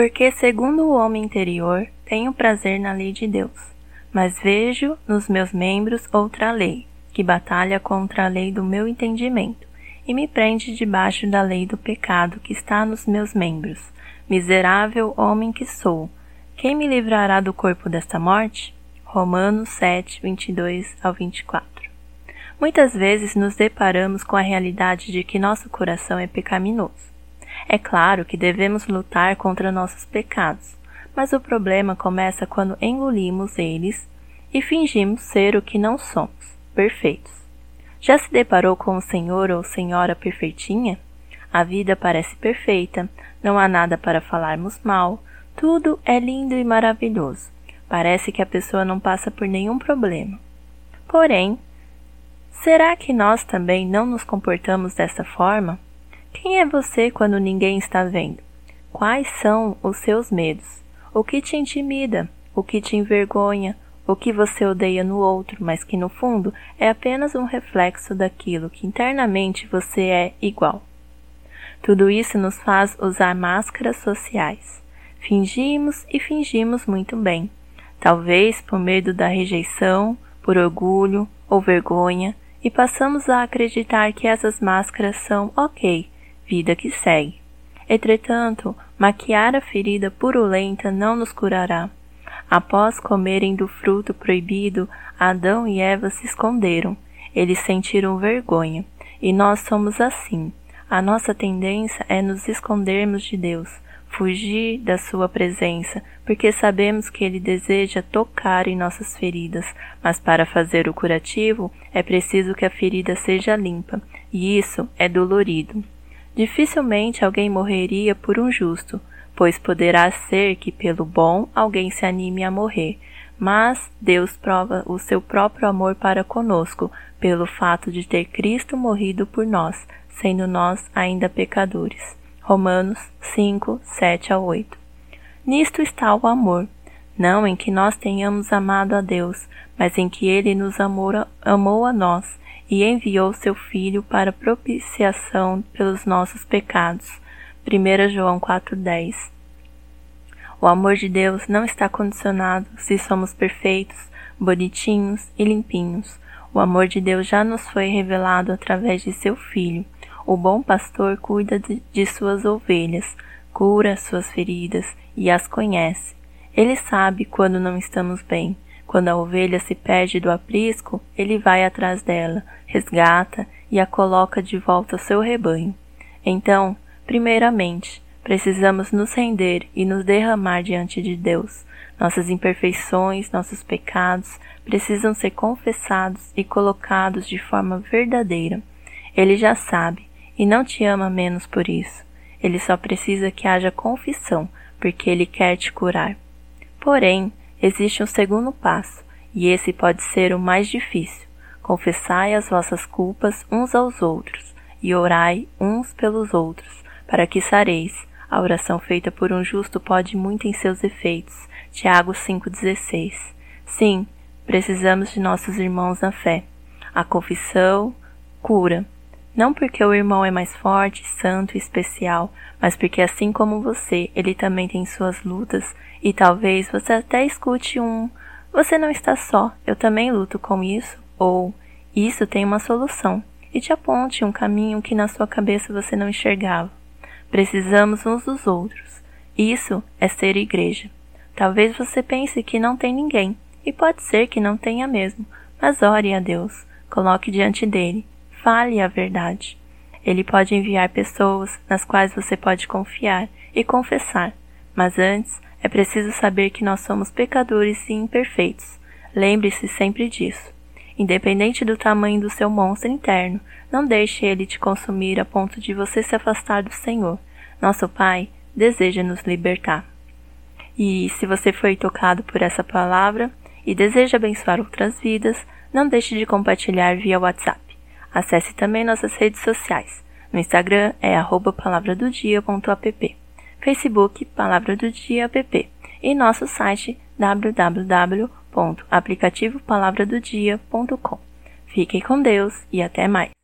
Porque, segundo o homem interior, tenho prazer na lei de Deus, mas vejo nos meus membros outra lei, que batalha contra a lei do meu entendimento, e me prende debaixo da lei do pecado que está nos meus membros. Miserável homem que sou, quem me livrará do corpo desta morte? Romanos 7, 22 ao 24. Muitas vezes nos deparamos com a realidade de que nosso coração é pecaminoso. É claro que devemos lutar contra nossos pecados, mas o problema começa quando engolimos eles e fingimos ser o que não somos, perfeitos. Já se deparou com o senhor ou senhora perfeitinha? A vida parece perfeita, não há nada para falarmos mal, tudo é lindo e maravilhoso. Parece que a pessoa não passa por nenhum problema. Porém, será que nós também não nos comportamos dessa forma? Quem é você quando ninguém está vendo? Quais são os seus medos? O que te intimida? O que te envergonha? O que você odeia no outro, mas que no fundo é apenas um reflexo daquilo que internamente você é igual. Tudo isso nos faz usar máscaras sociais. Fingimos e fingimos muito bem. Talvez por medo da rejeição, por orgulho ou vergonha, e passamos a acreditar que essas máscaras são ok, vida que segue. Entretanto, maquiar a ferida purulenta não nos curará. Após comerem do fruto proibido, Adão e Eva se esconderam. Eles sentiram vergonha. E nós somos assim. A nossa tendência é nos escondermos de Deus, fugir da Sua presença, porque sabemos que Ele deseja tocar em nossas feridas, mas para fazer o curativo é preciso que a ferida seja limpa, e isso é dolorido. Dificilmente alguém morreria por um justo, pois poderá ser que pelo bom alguém se anime a morrer, mas Deus prova o seu próprio amor para conosco, pelo fato de ter Cristo morrido por nós, sendo nós ainda pecadores. Romanos 5, 7 a 8. Nisto está o amor, não em que nós tenhamos amado a Deus, mas em que Ele nos amou, amou a nós e enviou seu Filho para propiciação pelos nossos pecados. 1 João 4,10 O amor de Deus não está condicionado se somos perfeitos, bonitinhos e limpinhos. O amor de Deus já nos foi revelado através de seu Filho. O bom pastor cuida de, de suas ovelhas, cura suas feridas e as conhece. Ele sabe quando não estamos bem quando a ovelha se perde do aprisco, ele vai atrás dela, resgata e a coloca de volta ao seu rebanho. Então, primeiramente, precisamos nos render e nos derramar diante de Deus. Nossas imperfeições, nossos pecados precisam ser confessados e colocados de forma verdadeira. Ele já sabe e não te ama menos por isso. Ele só precisa que haja confissão, porque ele quer te curar. Porém, existe um segundo passo, e esse pode ser o mais difícil. Confessai as vossas culpas uns aos outros, e orai uns pelos outros, para que sareis. A oração feita por um justo pode muito em seus efeitos. Tiago 5,16. Sim, precisamos de nossos irmãos na fé. A confissão cura. Não porque o irmão é mais forte, santo e especial, mas porque assim como você, ele também tem suas lutas e talvez você até escute um Você não está só, eu também luto com isso, ou Isso tem uma solução, e te aponte um caminho que na sua cabeça você não enxergava. Precisamos uns dos outros. Isso é ser igreja. Talvez você pense que não tem ninguém, e pode ser que não tenha mesmo, mas ore a Deus, coloque diante dele Fale a verdade. Ele pode enviar pessoas nas quais você pode confiar e confessar, mas antes é preciso saber que nós somos pecadores e imperfeitos. Lembre-se sempre disso. Independente do tamanho do seu monstro interno, não deixe ele te consumir a ponto de você se afastar do Senhor. Nosso Pai deseja nos libertar. E se você foi tocado por essa palavra e deseja abençoar outras vidas, não deixe de compartilhar via WhatsApp. Acesse também nossas redes sociais. No Instagram é palavradodia.app, Facebook Palavra do Dia app e nosso site www.aplicativopalavradodia.com. Fiquem com Deus e até mais!